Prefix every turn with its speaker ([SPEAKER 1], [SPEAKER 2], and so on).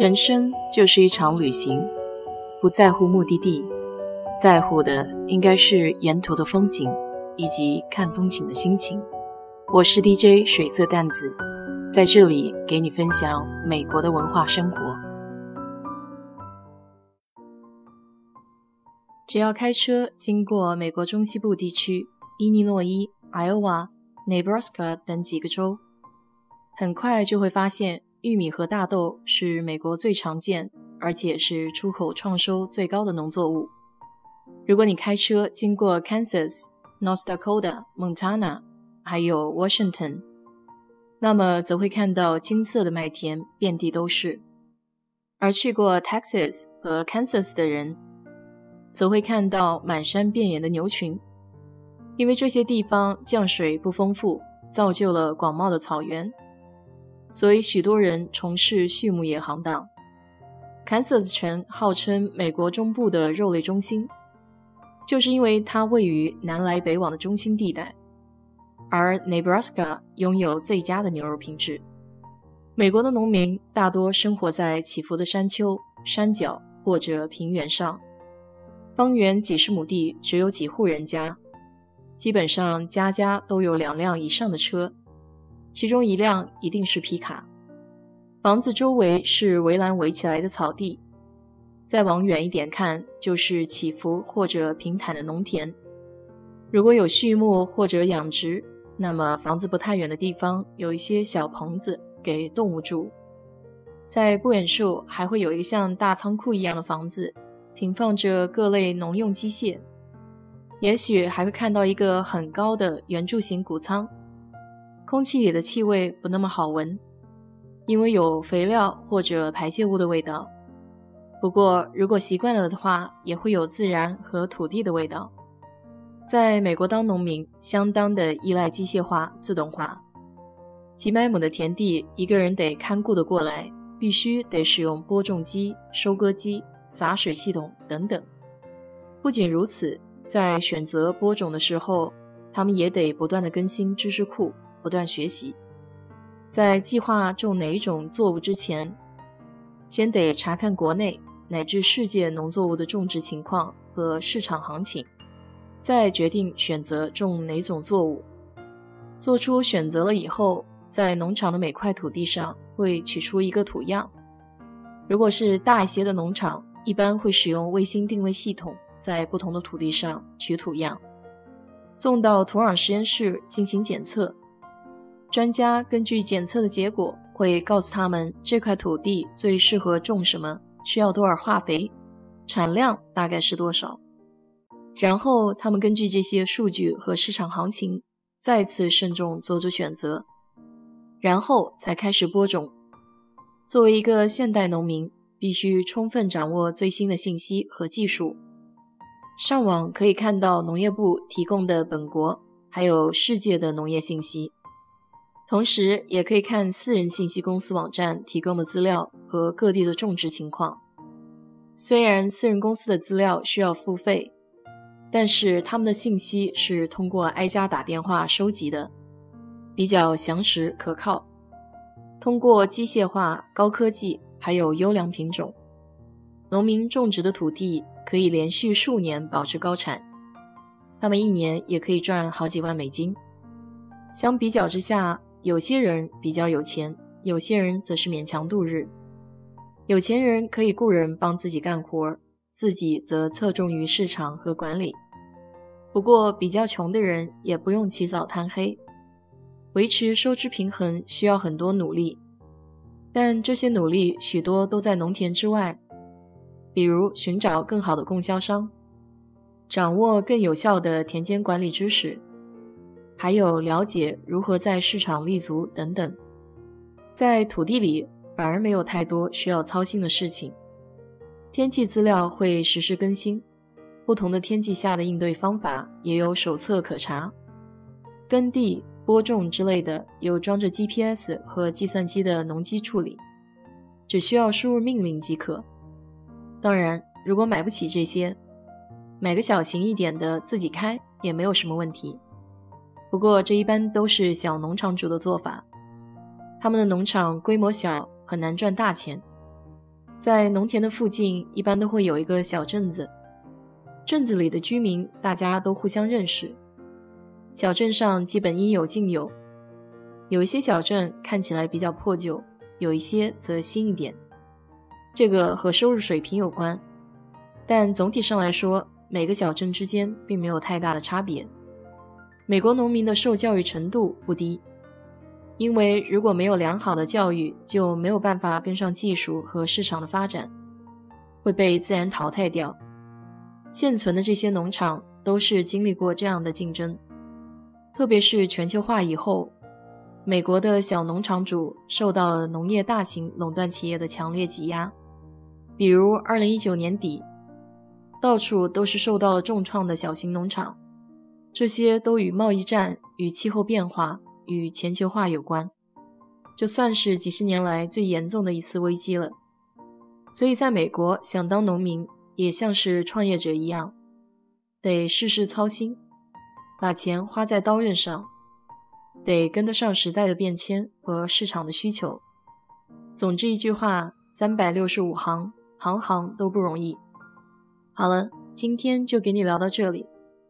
[SPEAKER 1] 人生就是一场旅行，不在乎目的地，在乎的应该是沿途的风景以及看风景的心情。我是 DJ 水色淡子，在这里给你分享美国的文化生活。只要开车经过美国中西部地区，伊利诺伊、Iowa、Nebraska 等几个州，很快就会发现。玉米和大豆是美国最常见，而且是出口创收最高的农作物。如果你开车经过 Kansas、North Dakota、Montana，还有 Washington，那么则会看到金色的麦田遍地都是；而去过 Texas 和 Kansas 的人，则会看到满山遍野的牛群，因为这些地方降水不丰富，造就了广袤的草原。所以，许多人从事畜牧业行当。堪萨斯城号称美国中部的肉类中心，就是因为它位于南来北往的中心地带。而 Nebraska 拥有最佳的牛肉品质。美国的农民大多生活在起伏的山丘、山脚或者平原上，方圆几十亩地只有几户人家，基本上家家都有两辆以上的车。其中一辆一定是皮卡，房子周围是围栏围起来的草地，再往远一点看就是起伏或者平坦的农田。如果有畜牧或者养殖，那么房子不太远的地方有一些小棚子给动物住。在不远处还会有一个像大仓库一样的房子，停放着各类农用机械，也许还会看到一个很高的圆柱形谷仓。空气里的气味不那么好闻，因为有肥料或者排泄物的味道。不过，如果习惯了的话，也会有自然和土地的味道。在美国当农民，相当的依赖机械化、自动化。几百亩的田地，一个人得看顾得过来，必须得使用播种机、收割机、洒水系统等等。不仅如此，在选择播种的时候，他们也得不断的更新知识库。不断学习，在计划种哪一种作物之前，先得查看国内乃至世界农作物的种植情况和市场行情，再决定选择种哪种作物。做出选择了以后，在农场的每块土地上会取出一个土样。如果是大一些的农场，一般会使用卫星定位系统，在不同的土地上取土样，送到土壤实验室进行检测。专家根据检测的结果，会告诉他们这块土地最适合种什么，需要多少化肥，产量大概是多少。然后他们根据这些数据和市场行情，再次慎重做出选择，然后才开始播种。作为一个现代农民，必须充分掌握最新的信息和技术。上网可以看到农业部提供的本国还有世界的农业信息。同时，也可以看私人信息公司网站提供的资料和各地的种植情况。虽然私人公司的资料需要付费，但是他们的信息是通过挨家打电话收集的，比较详实可靠。通过机械化、高科技还有优良品种，农民种植的土地可以连续数年保持高产，他们一年也可以赚好几万美金。相比较之下，有些人比较有钱，有些人则是勉强度日。有钱人可以雇人帮自己干活，自己则侧重于市场和管理。不过，比较穷的人也不用起早贪黑，维持收支平衡需要很多努力。但这些努力许多都在农田之外，比如寻找更好的供销商，掌握更有效的田间管理知识。还有了解如何在市场立足等等，在土地里反而没有太多需要操心的事情。天气资料会实时更新，不同的天气下的应对方法也有手册可查。耕地、播种之类的有装着 GPS 和计算机的农机处理，只需要输入命令即可。当然，如果买不起这些，买个小型一点的自己开也没有什么问题。不过，这一般都是小农场主的做法。他们的农场规模小，很难赚大钱。在农田的附近，一般都会有一个小镇子，镇子里的居民大家都互相认识。小镇上基本应有尽有，有一些小镇看起来比较破旧，有一些则新一点。这个和收入水平有关，但总体上来说，每个小镇之间并没有太大的差别。美国农民的受教育程度不低，因为如果没有良好的教育，就没有办法跟上技术和市场的发展，会被自然淘汰掉。现存的这些农场都是经历过这样的竞争。特别是全球化以后，美国的小农场主受到了农业大型垄断企业的强烈挤压。比如，2019年底，到处都是受到了重创的小型农场，这些都与贸易战、与气候变化、与全球化有关。这算是几十年来最严重的一次危机了。所以，在美国，想当农民也像是创业者一样，得事事操心。把钱花在刀刃上，得跟得上时代的变迁和市场的需求。总之一句话，三百六十五行，行行都不容易。好了，今天就给你聊到这里。